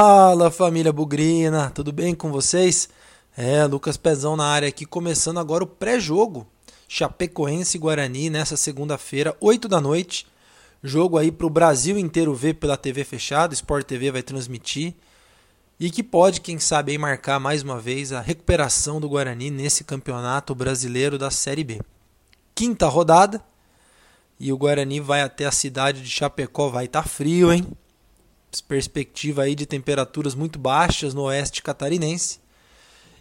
Fala família Bugrina, tudo bem com vocês? É, Lucas Pezão na área aqui, começando agora o pré-jogo. Chapecoense Guarani nessa segunda-feira, 8 da noite. Jogo aí para o Brasil inteiro ver pela TV fechada, Sport TV vai transmitir. E que pode, quem sabe, aí marcar mais uma vez a recuperação do Guarani nesse campeonato brasileiro da Série B. Quinta rodada, e o Guarani vai até a cidade de Chapecó, vai estar tá frio, hein? Perspectiva aí de temperaturas muito baixas no oeste catarinense.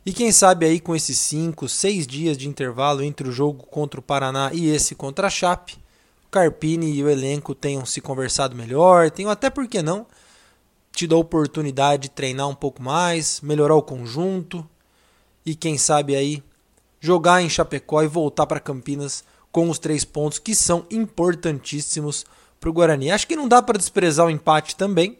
E quem sabe aí com esses 5, 6 dias de intervalo entre o jogo contra o Paraná e esse contra a Chape, o Carpini e o elenco tenham se conversado melhor, tenham até por que não tido a oportunidade de treinar um pouco mais, melhorar o conjunto e quem sabe aí jogar em Chapecó e voltar para Campinas com os três pontos que são importantíssimos para o Guarani. Acho que não dá para desprezar o empate também,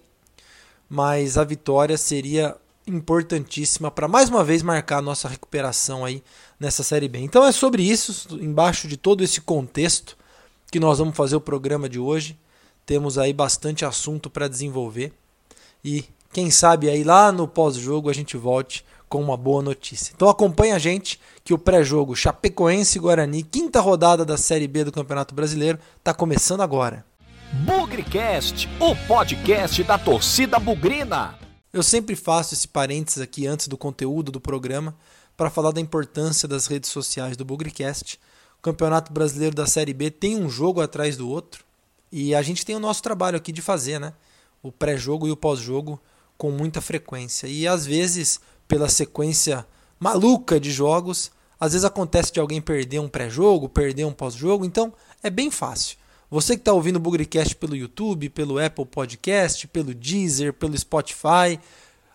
mas a vitória seria importantíssima para mais uma vez marcar a nossa recuperação aí nessa Série B. Então é sobre isso, embaixo de todo esse contexto que nós vamos fazer o programa de hoje. Temos aí bastante assunto para desenvolver e quem sabe aí lá no pós-jogo a gente volte com uma boa notícia. Então acompanha a gente que o pré-jogo Chapecoense Guarani, quinta rodada da Série B do Campeonato Brasileiro, está começando agora. Bugrecast, o podcast da torcida bugrina. Eu sempre faço esse parênteses aqui antes do conteúdo do programa para falar da importância das redes sociais do Bugrecast. O Campeonato Brasileiro da Série B tem um jogo atrás do outro e a gente tem o nosso trabalho aqui de fazer, né? O pré-jogo e o pós-jogo com muita frequência. E às vezes, pela sequência maluca de jogos, às vezes acontece de alguém perder um pré-jogo, perder um pós-jogo, então é bem fácil. Você que está ouvindo o Bugrecast pelo YouTube, pelo Apple Podcast, pelo Deezer, pelo Spotify,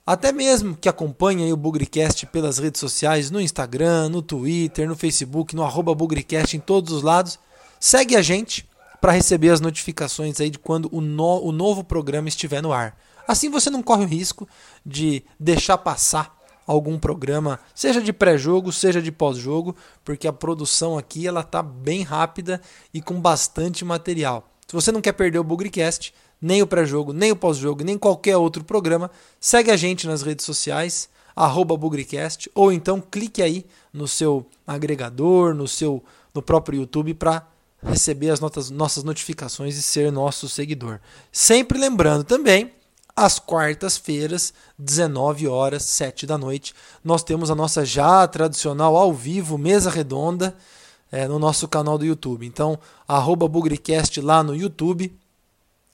até mesmo que acompanha o Bugrecast pelas redes sociais, no Instagram, no Twitter, no Facebook, no arroba Bugrecast, em todos os lados, segue a gente para receber as notificações aí de quando o, no, o novo programa estiver no ar. Assim você não corre o risco de deixar passar algum programa, seja de pré-jogo, seja de pós-jogo, porque a produção aqui ela tá bem rápida e com bastante material. Se você não quer perder o Bugrecast, nem o pré-jogo, nem o pós-jogo, nem qualquer outro programa, segue a gente nas redes sociais, arroba Bugrecast, ou então clique aí no seu agregador, no seu no próprio YouTube para receber as notas, nossas notificações e ser nosso seguidor. Sempre lembrando também às quartas-feiras, 19 horas, 7 da noite. Nós temos a nossa já tradicional ao vivo, mesa redonda, é, no nosso canal do YouTube. Então, arroba Bugrecast lá no YouTube.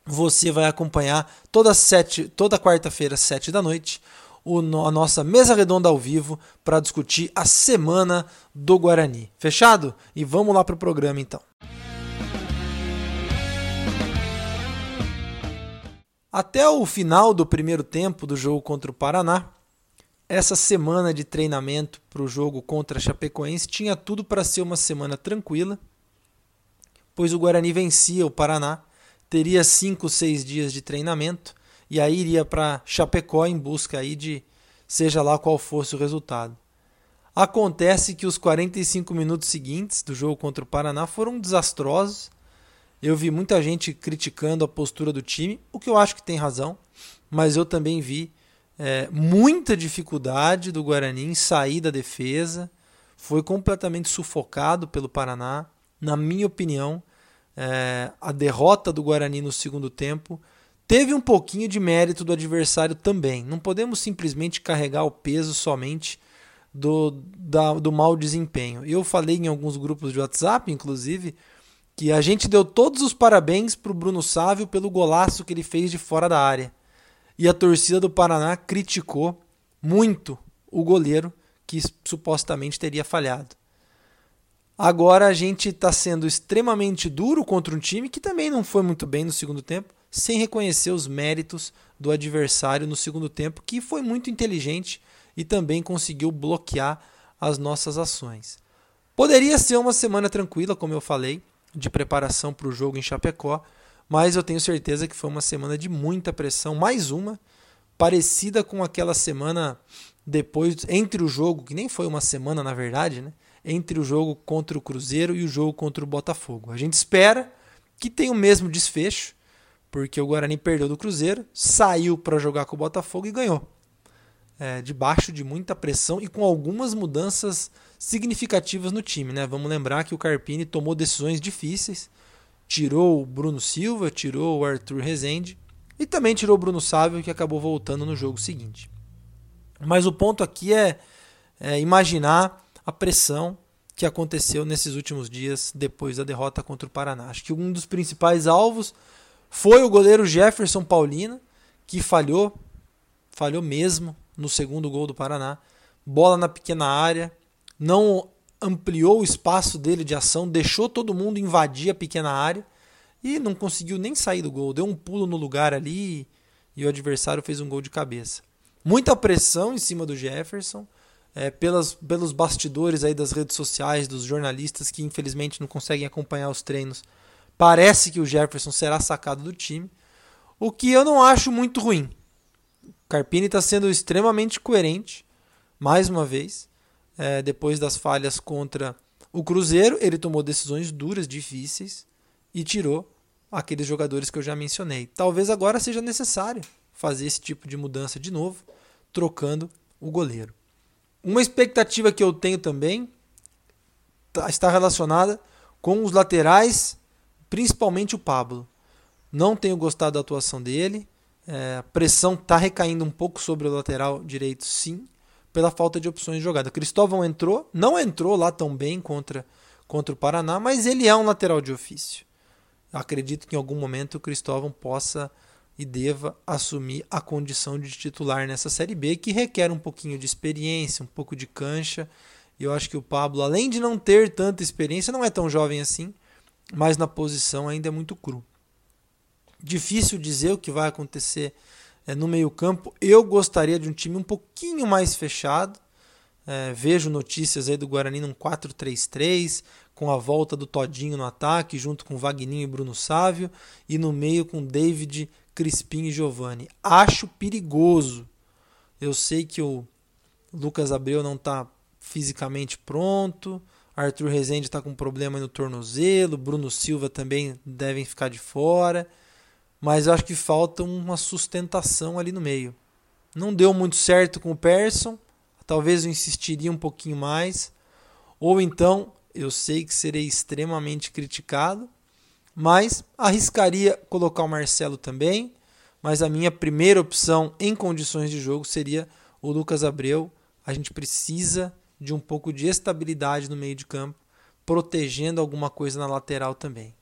Você vai acompanhar toda, toda quarta-feira, 7 da noite, o, a nossa mesa redonda ao vivo para discutir a semana do Guarani. Fechado? E vamos lá para o programa então. Até o final do primeiro tempo do jogo contra o Paraná, essa semana de treinamento para o jogo contra a Chapecoense tinha tudo para ser uma semana tranquila, pois o Guarani vencia o Paraná, teria 5, 6 dias de treinamento e aí iria para Chapecó em busca aí de seja lá qual fosse o resultado. Acontece que os 45 minutos seguintes do jogo contra o Paraná foram desastrosos eu vi muita gente criticando a postura do time, o que eu acho que tem razão, mas eu também vi é, muita dificuldade do Guarani em sair da defesa. Foi completamente sufocado pelo Paraná. Na minha opinião, é, a derrota do Guarani no segundo tempo teve um pouquinho de mérito do adversário também. Não podemos simplesmente carregar o peso somente do, da, do mau desempenho. Eu falei em alguns grupos de WhatsApp, inclusive, que a gente deu todos os parabéns para o Bruno Sávio pelo golaço que ele fez de fora da área. E a torcida do Paraná criticou muito o goleiro que supostamente teria falhado. Agora a gente está sendo extremamente duro contra um time que também não foi muito bem no segundo tempo, sem reconhecer os méritos do adversário no segundo tempo, que foi muito inteligente e também conseguiu bloquear as nossas ações. Poderia ser uma semana tranquila, como eu falei, de preparação para o jogo em Chapecó, mas eu tenho certeza que foi uma semana de muita pressão, mais uma parecida com aquela semana depois entre o jogo, que nem foi uma semana na verdade, né? Entre o jogo contra o Cruzeiro e o jogo contra o Botafogo. A gente espera que tenha o mesmo desfecho, porque o Guarani perdeu do Cruzeiro, saiu para jogar com o Botafogo e ganhou. É, debaixo de muita pressão e com algumas mudanças significativas no time. Né? Vamos lembrar que o Carpini tomou decisões difíceis, tirou o Bruno Silva, tirou o Arthur Rezende e também tirou o Bruno Sávio, que acabou voltando no jogo seguinte. Mas o ponto aqui é, é imaginar a pressão que aconteceu nesses últimos dias depois da derrota contra o Paraná. Acho que um dos principais alvos foi o goleiro Jefferson Paulina, que falhou, falhou mesmo no segundo gol do Paraná. Bola na pequena área, não ampliou o espaço dele de ação, deixou todo mundo invadir a pequena área e não conseguiu nem sair do gol. Deu um pulo no lugar ali e o adversário fez um gol de cabeça. Muita pressão em cima do Jefferson, é, pelas, pelos bastidores aí das redes sociais, dos jornalistas que infelizmente não conseguem acompanhar os treinos. Parece que o Jefferson será sacado do time, o que eu não acho muito ruim. Carpini está sendo extremamente coerente, mais uma vez, é, depois das falhas contra o Cruzeiro, ele tomou decisões duras, difíceis e tirou aqueles jogadores que eu já mencionei. Talvez agora seja necessário fazer esse tipo de mudança de novo, trocando o goleiro. Uma expectativa que eu tenho também tá, está relacionada com os laterais, principalmente o Pablo. Não tenho gostado da atuação dele. É, a pressão está recaindo um pouco sobre o lateral direito, sim, pela falta de opções de jogada. Cristóvão entrou, não entrou lá tão bem contra, contra o Paraná, mas ele é um lateral de ofício. Acredito que em algum momento o Cristóvão possa e deva assumir a condição de titular nessa Série B, que requer um pouquinho de experiência, um pouco de cancha. E eu acho que o Pablo, além de não ter tanta experiência, não é tão jovem assim, mas na posição ainda é muito cru. Difícil dizer o que vai acontecer é, no meio-campo. Eu gostaria de um time um pouquinho mais fechado. É, vejo notícias aí do Guarani num 4-3-3, com a volta do Todinho no ataque, junto com Vagninho e Bruno Sávio, e no meio com David, Crispim e Giovani. Acho perigoso. Eu sei que o Lucas Abreu não está fisicamente pronto, Arthur Rezende está com problema no tornozelo, Bruno Silva também devem ficar de fora, mas eu acho que falta uma sustentação ali no meio. Não deu muito certo com o Persson, talvez eu insistiria um pouquinho mais. Ou então, eu sei que serei extremamente criticado, mas arriscaria colocar o Marcelo também. Mas a minha primeira opção em condições de jogo seria o Lucas Abreu. A gente precisa de um pouco de estabilidade no meio de campo, protegendo alguma coisa na lateral também.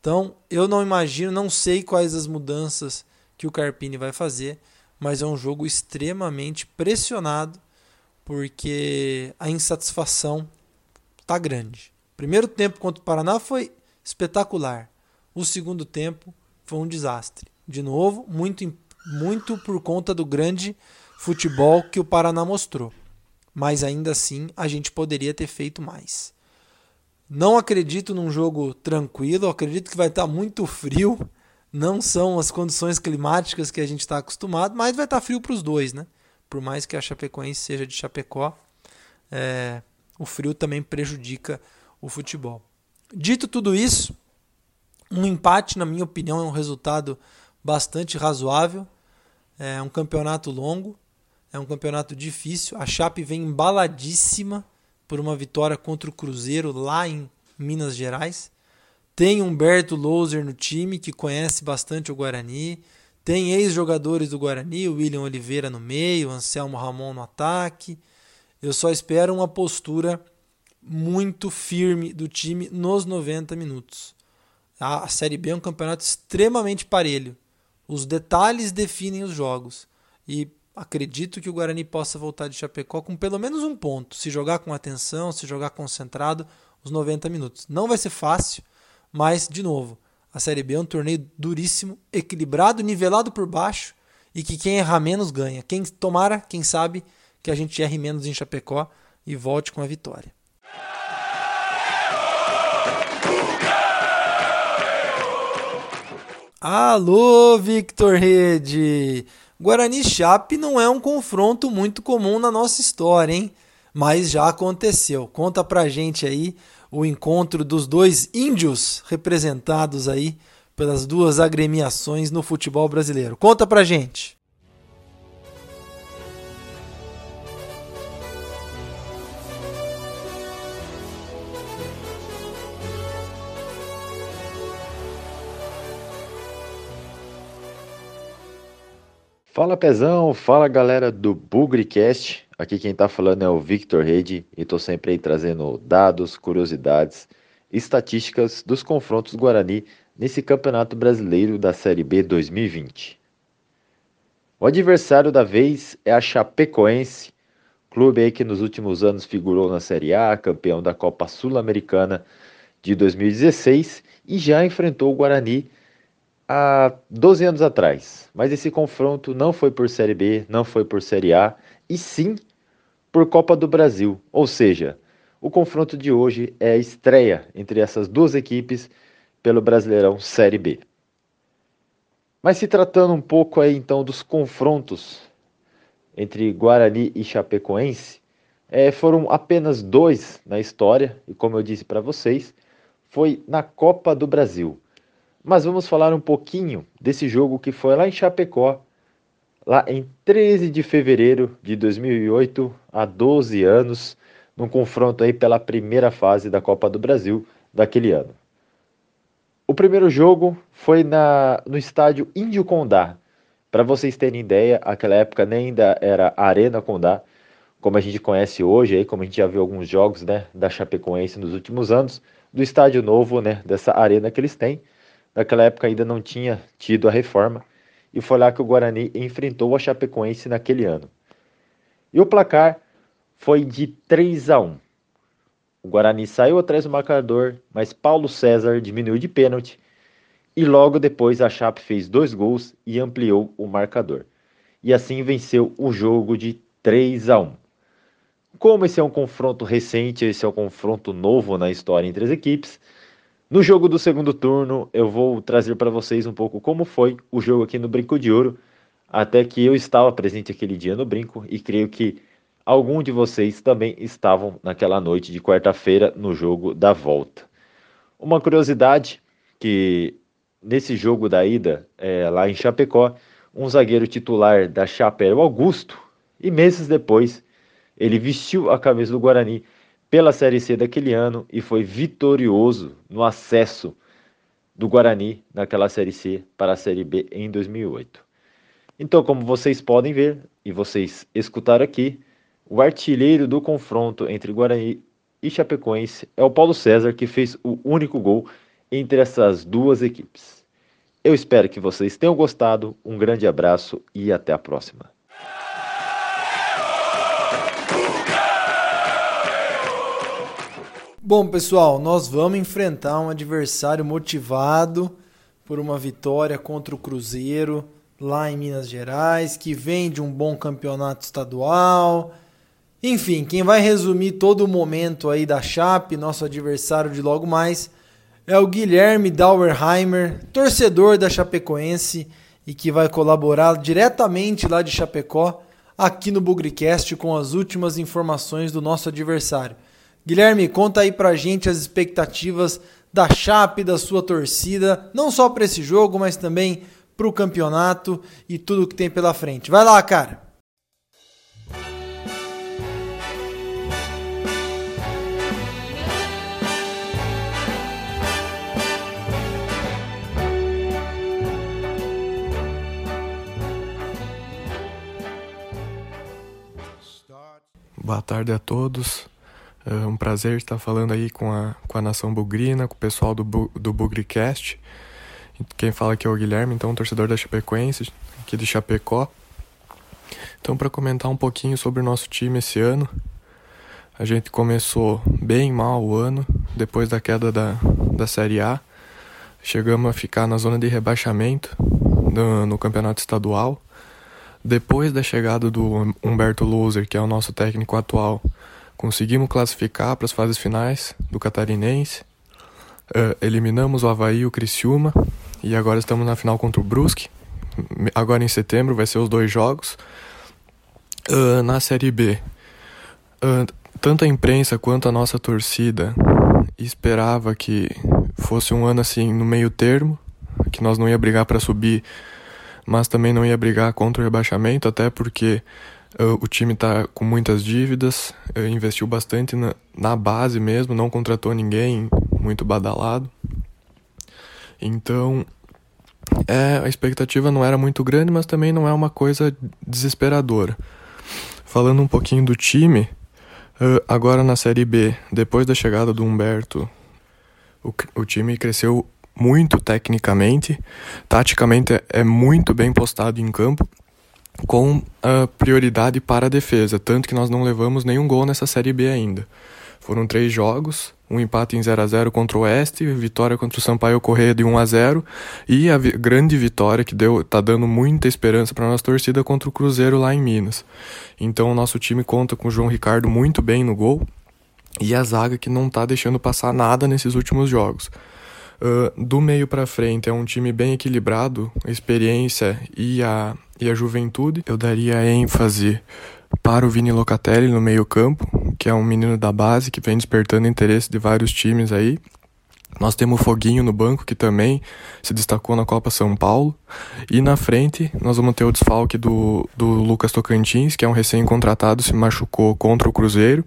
Então, eu não imagino, não sei quais as mudanças que o Carpini vai fazer, mas é um jogo extremamente pressionado porque a insatisfação tá grande. Primeiro tempo contra o Paraná foi espetacular. O segundo tempo foi um desastre. De novo, muito, muito por conta do grande futebol que o Paraná mostrou. Mas ainda assim, a gente poderia ter feito mais. Não acredito num jogo tranquilo, acredito que vai estar muito frio. Não são as condições climáticas que a gente está acostumado, mas vai estar frio para os dois, né? por mais que a Chapecoense seja de Chapecó, é, o frio também prejudica o futebol. Dito tudo isso, um empate, na minha opinião, é um resultado bastante razoável. É um campeonato longo, é um campeonato difícil. A Chape vem embaladíssima por uma vitória contra o Cruzeiro lá em Minas Gerais. Tem Humberto Louser no time, que conhece bastante o Guarani. Tem ex-jogadores do Guarani, William Oliveira no meio, Anselmo Ramon no ataque. Eu só espero uma postura muito firme do time nos 90 minutos. A Série B é um campeonato extremamente parelho. Os detalhes definem os jogos. E acredito que o Guarani possa voltar de Chapecó com pelo menos um ponto. Se jogar com atenção, se jogar concentrado, os 90 minutos. Não vai ser fácil, mas, de novo, a Série B é um torneio duríssimo, equilibrado, nivelado por baixo e que quem errar menos ganha. Quem tomara, quem sabe, que a gente erre menos em Chapecó e volte com a vitória. Alô, Victor Rede! Guarani Chape não é um confronto muito comum na nossa história, hein? Mas já aconteceu. Conta pra gente aí o encontro dos dois índios representados aí pelas duas agremiações no futebol brasileiro. Conta pra gente. Fala Pezão, fala galera do Bugricast. Aqui quem tá falando é o Victor Rede e tô sempre aí trazendo dados, curiosidades, estatísticas dos confrontos Guarani nesse Campeonato Brasileiro da Série B 2020. O adversário da vez é a Chapecoense, clube aí que nos últimos anos figurou na Série A, campeão da Copa Sul-Americana de 2016 e já enfrentou o Guarani há 12 anos atrás. Mas esse confronto não foi por Série B, não foi por Série A, e sim por Copa do Brasil. Ou seja, o confronto de hoje é a estreia entre essas duas equipes pelo Brasileirão Série B. Mas se tratando um pouco aí então dos confrontos entre Guarani e Chapecoense, é, foram apenas dois na história, e como eu disse para vocês, foi na Copa do Brasil. Mas vamos falar um pouquinho desse jogo que foi lá em Chapecó, lá em 13 de fevereiro de 2008, há 12 anos, num confronto aí pela primeira fase da Copa do Brasil daquele ano. O primeiro jogo foi na, no estádio Índio Condá. Para vocês terem ideia, aquela época nem ainda era Arena Condá, como a gente conhece hoje, aí, como a gente já viu alguns jogos né, da Chapecoense nos últimos anos, do estádio novo, né, dessa arena que eles têm. Naquela época ainda não tinha tido a reforma e foi lá que o Guarani enfrentou a Chapecoense naquele ano. E o placar foi de 3 a 1. O Guarani saiu atrás do marcador, mas Paulo César diminuiu de pênalti e logo depois a Chape fez dois gols e ampliou o marcador. E assim venceu o jogo de 3 a 1. Como esse é um confronto recente, esse é um confronto novo na história entre as equipes, no jogo do segundo turno, eu vou trazer para vocês um pouco como foi o jogo aqui no Brinco de Ouro, até que eu estava presente aquele dia no Brinco e creio que algum de vocês também estavam naquela noite de quarta-feira no jogo da volta. Uma curiosidade que nesse jogo da ida é, lá em Chapecó, um zagueiro titular da o Augusto e meses depois ele vestiu a camisa do Guarani pela Série C daquele ano e foi vitorioso no acesso do Guarani naquela Série C para a Série B em 2008. Então, como vocês podem ver e vocês escutaram aqui, o artilheiro do confronto entre Guarani e Chapecoense é o Paulo César, que fez o único gol entre essas duas equipes. Eu espero que vocês tenham gostado, um grande abraço e até a próxima. Bom, pessoal, nós vamos enfrentar um adversário motivado por uma vitória contra o Cruzeiro lá em Minas Gerais, que vem de um bom campeonato estadual. Enfim, quem vai resumir todo o momento aí da Chape, nosso adversário de logo mais, é o Guilherme Dauerheimer, torcedor da Chapecoense e que vai colaborar diretamente lá de Chapecó aqui no Bugricast com as últimas informações do nosso adversário. Guilherme, conta aí pra gente as expectativas da Chape, da sua torcida, não só para esse jogo, mas também para o campeonato e tudo que tem pela frente. Vai lá, cara! Boa tarde a todos. É um prazer estar falando aí com a, com a nação bugrina, com o pessoal do, do Bugricast. Quem fala aqui é o Guilherme, então torcedor da Chapecoense, aqui de Chapecó. Então, para comentar um pouquinho sobre o nosso time esse ano, a gente começou bem mal o ano, depois da queda da, da Série A. Chegamos a ficar na zona de rebaixamento no, no campeonato estadual. Depois da chegada do Humberto Loser, que é o nosso técnico atual, Conseguimos classificar para as fases finais do Catarinense. Uh, eliminamos o Havaí e o Criciúma. E agora estamos na final contra o Brusque. Agora em setembro vai ser os dois jogos. Uh, na Série B, uh, tanto a imprensa quanto a nossa torcida esperava que fosse um ano assim no meio termo que nós não ia brigar para subir, mas também não ia brigar contra o rebaixamento, até porque o time está com muitas dívidas, uh, investiu bastante na, na base mesmo, não contratou ninguém muito badalado. Então, é, a expectativa não era muito grande, mas também não é uma coisa desesperadora. Falando um pouquinho do time, uh, agora na Série B, depois da chegada do Humberto, o, o time cresceu muito tecnicamente, taticamente é, é muito bem postado em campo, com prioridade para a defesa, tanto que nós não levamos nenhum gol nessa Série B ainda. Foram três jogos, um empate em 0 a 0 contra o Oeste, vitória contra o Sampaio Correia de 1 a 0 e a vi grande vitória que deu tá dando muita esperança para nossa torcida contra o Cruzeiro lá em Minas. Então o nosso time conta com o João Ricardo muito bem no gol e a zaga que não tá deixando passar nada nesses últimos jogos. Uh, do meio para frente é um time bem equilibrado, a experiência e a, e a juventude. Eu daria ênfase para o Vini Locatelli no meio-campo, que é um menino da base que vem despertando interesse de vários times aí. Nós temos o Foguinho no banco, que também se destacou na Copa São Paulo. E na frente, nós vamos ter o desfalque do, do Lucas Tocantins, que é um recém-contratado, se machucou contra o Cruzeiro.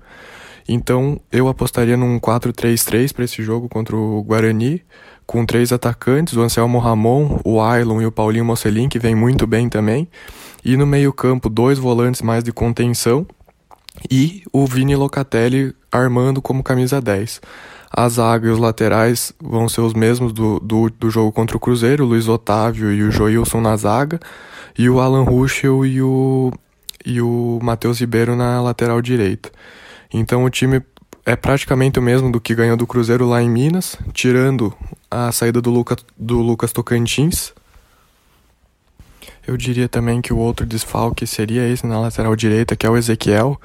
Então, eu apostaria num 4-3-3 para esse jogo contra o Guarani, com três atacantes, o Anselmo Ramon, o Ailon e o Paulinho Mocelin, que vem muito bem também. E no meio-campo, dois volantes mais de contenção e o Vini Locatelli armando como camisa 10. A zaga e os laterais vão ser os mesmos do, do, do jogo contra o Cruzeiro, o Luiz Otávio e o Joilson na zaga, e o Alan Ruschel e o, e o Matheus Ribeiro na lateral direita. Então o time é praticamente o mesmo do que ganhou do Cruzeiro lá em Minas, tirando a saída do, Luca, do Lucas Tocantins, eu diria também que o outro desfalque seria esse na lateral direita, que é o Ezequiel,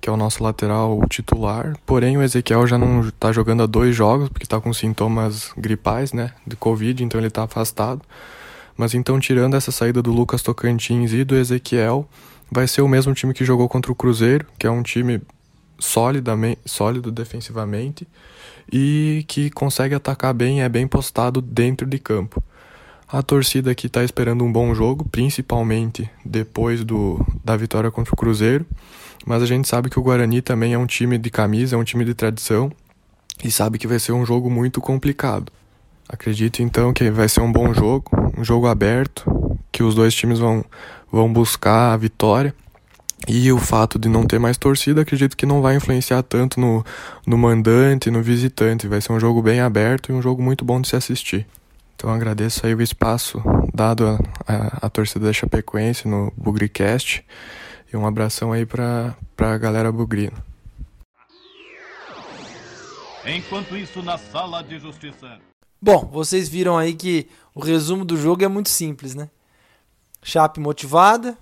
que é o nosso lateral titular. Porém, o Ezequiel já não está jogando há dois jogos, porque está com sintomas gripais, né, de Covid, então ele está afastado. Mas então, tirando essa saída do Lucas Tocantins e do Ezequiel, vai ser o mesmo time que jogou contra o Cruzeiro, que é um time sólido defensivamente e que consegue atacar bem, é bem postado dentro de campo. A torcida aqui está esperando um bom jogo, principalmente depois do, da vitória contra o Cruzeiro. Mas a gente sabe que o Guarani também é um time de camisa, é um time de tradição e sabe que vai ser um jogo muito complicado. Acredito então que vai ser um bom jogo, um jogo aberto, que os dois times vão, vão buscar a vitória. E o fato de não ter mais torcida, acredito que não vai influenciar tanto no, no mandante, no visitante. Vai ser um jogo bem aberto e um jogo muito bom de se assistir. Então agradeço aí o espaço dado à torcida da Chapecoense no Bugricast e um abração aí para a galera bugrina. Enquanto isso, na sala de justiça. Bom, vocês viram aí que o resumo do jogo é muito simples, né? Chape motivada,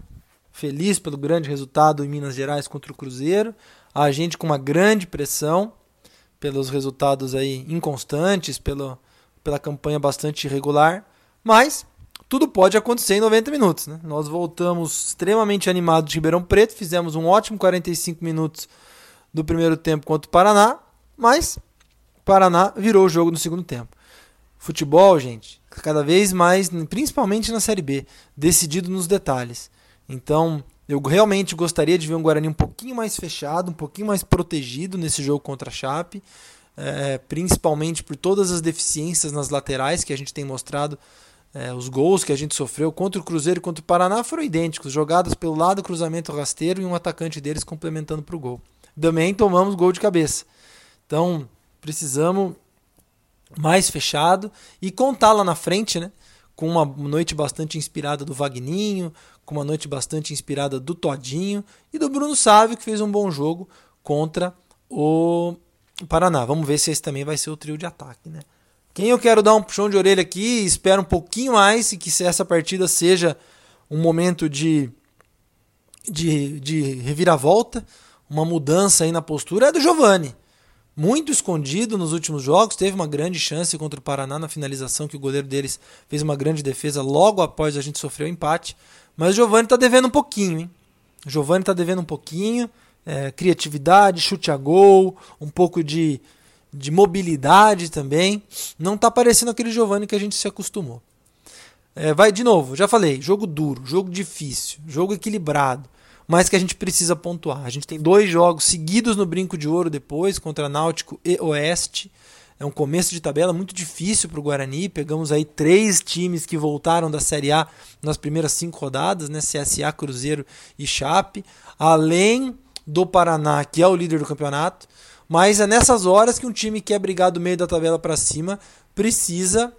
feliz pelo grande resultado em Minas Gerais contra o Cruzeiro, a gente com uma grande pressão pelos resultados aí inconstantes, pelo, pela campanha bastante irregular, mas tudo pode acontecer em 90 minutos. Né? Nós voltamos extremamente animados de Ribeirão Preto, fizemos um ótimo 45 minutos do primeiro tempo contra o Paraná, mas o Paraná virou o jogo no segundo tempo. Futebol, gente, cada vez mais, principalmente na Série B, decidido nos detalhes. Então, eu realmente gostaria de ver um Guarani um pouquinho mais fechado, um pouquinho mais protegido nesse jogo contra a Chape é, principalmente por todas as deficiências nas laterais que a gente tem mostrado. É, os gols que a gente sofreu contra o Cruzeiro e contra o Paraná foram idênticos, jogadas pelo lado, cruzamento rasteiro e um atacante deles complementando para o gol. Também tomamos gol de cabeça. Então, precisamos mais fechado e contar lá na frente, né? Com uma noite bastante inspirada do Vagninho, com uma noite bastante inspirada do Todinho e do Bruno Sávio, que fez um bom jogo contra o Paraná. Vamos ver se esse também vai ser o trio de ataque, né? Quem eu quero dar um puxão de orelha aqui, espero um pouquinho mais e que essa partida seja um momento de, de, de reviravolta, uma mudança aí na postura, é do Giovani. Muito escondido nos últimos jogos, teve uma grande chance contra o Paraná na finalização, que o goleiro deles fez uma grande defesa logo após a gente sofrer o empate. Mas o Giovani está devendo um pouquinho, hein? O Giovani está devendo um pouquinho é, criatividade, chute a gol, um pouco de, de mobilidade também. Não está parecendo aquele Giovanni que a gente se acostumou. É, vai de novo, já falei, jogo duro, jogo difícil, jogo equilibrado, mas que a gente precisa pontuar. A gente tem dois jogos seguidos no brinco de ouro depois contra Náutico e Oeste. É um começo de tabela muito difícil para o Guarani. Pegamos aí três times que voltaram da Série A nas primeiras cinco rodadas, né? CSA, Cruzeiro e Chape. Além do Paraná, que é o líder do campeonato. Mas é nessas horas que um time que é brigar do meio da tabela para cima precisa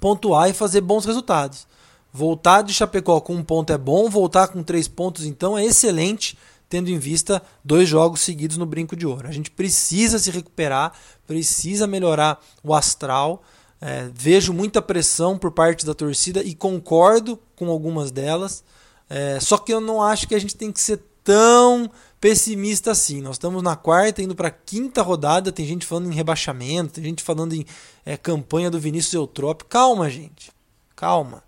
pontuar e fazer bons resultados. Voltar de Chapecó com um ponto é bom, voltar com três pontos então é excelente, tendo em vista dois jogos seguidos no Brinco de Ouro. A gente precisa se recuperar, precisa melhorar o astral. É, vejo muita pressão por parte da torcida e concordo com algumas delas. É, só que eu não acho que a gente tem que ser tão pessimista assim. Nós estamos na quarta, indo para a quinta rodada. Tem gente falando em rebaixamento, tem gente falando em é, campanha do Vinícius Eutrópio. Calma, gente. Calma.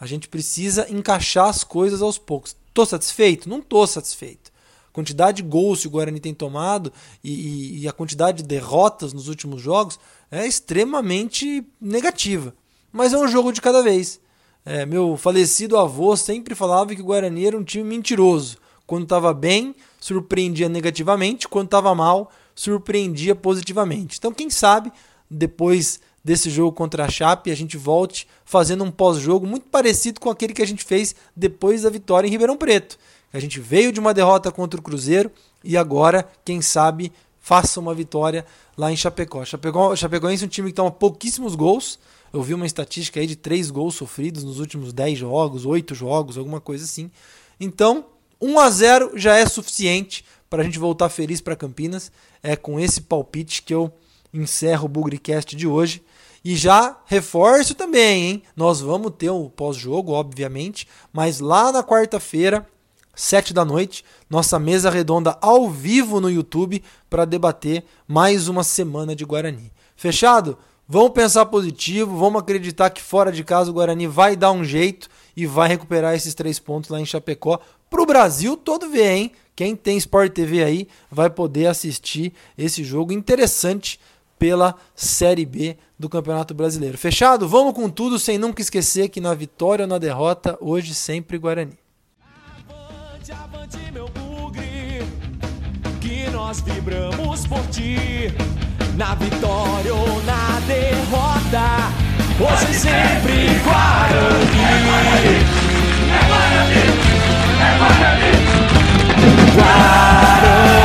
A gente precisa encaixar as coisas aos poucos. Tô satisfeito? Não tô satisfeito. A quantidade de gols que o Guarani tem tomado e, e, e a quantidade de derrotas nos últimos jogos é extremamente negativa. Mas é um jogo de cada vez. É, meu falecido avô sempre falava que o Guarani era um time mentiroso. Quando estava bem, surpreendia negativamente, quando estava mal, surpreendia positivamente. Então, quem sabe, depois desse jogo contra a Chape, a gente volte fazendo um pós-jogo muito parecido com aquele que a gente fez depois da vitória em Ribeirão Preto. A gente veio de uma derrota contra o Cruzeiro e agora, quem sabe, faça uma vitória lá em Chapecó. Chapecó Chapecoense é um time que toma pouquíssimos gols. Eu vi uma estatística aí de três gols sofridos nos últimos 10 jogos, 8 jogos, alguma coisa assim. Então, 1 a 0 já é suficiente para a gente voltar feliz para Campinas. É com esse palpite que eu encerro o Bugrecast de hoje. E já reforço também, hein? Nós vamos ter o um pós-jogo, obviamente, mas lá na quarta-feira, sete da noite, nossa mesa redonda ao vivo no YouTube para debater mais uma semana de Guarani. Fechado? Vamos pensar positivo, vamos acreditar que fora de casa o Guarani vai dar um jeito e vai recuperar esses três pontos lá em Chapecó para o Brasil todo ver, hein? Quem tem Sport TV aí vai poder assistir esse jogo interessante pela Série B do Campeonato Brasileiro. Fechado? Vamos com tudo, sem nunca esquecer que na vitória ou na derrota, hoje sempre Guarani. Avante, avante, meu bugre, que nós vibramos por ti. Na vitória ou na derrota, hoje sempre Guarani. É Guarani! É Guarani! Guarani!